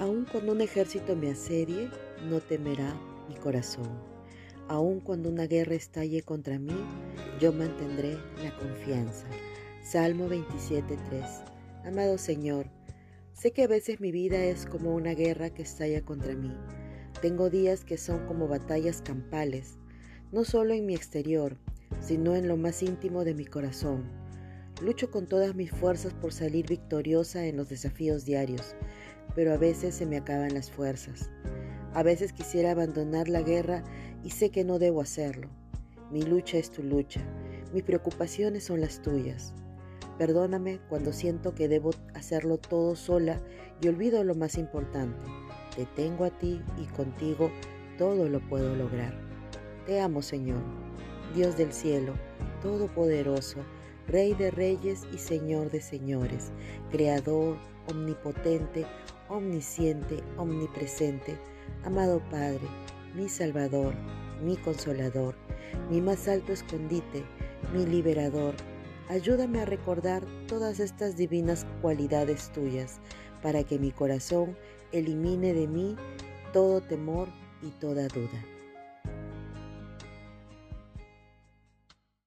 Aun cuando un ejército me asedie, no temerá mi corazón. Aun cuando una guerra estalle contra mí, yo mantendré la confianza. Salmo 27.3 Amado Señor, sé que a veces mi vida es como una guerra que estalla contra mí. Tengo días que son como batallas campales, no solo en mi exterior, sino en lo más íntimo de mi corazón. Lucho con todas mis fuerzas por salir victoriosa en los desafíos diarios, pero a veces se me acaban las fuerzas. A veces quisiera abandonar la guerra y sé que no debo hacerlo. Mi lucha es tu lucha, mis preocupaciones son las tuyas. Perdóname cuando siento que debo hacerlo todo sola y olvido lo más importante. Te tengo a ti y contigo todo lo puedo lograr. Te amo, Señor, Dios del cielo, Todopoderoso, Rey de reyes y Señor de señores, Creador, Omnipotente, omnisciente, omnipresente, amado Padre, mi Salvador, mi Consolador, mi más alto escondite, mi liberador. Ayúdame a recordar todas estas divinas cualidades tuyas para que mi corazón elimine de mí todo temor y toda duda.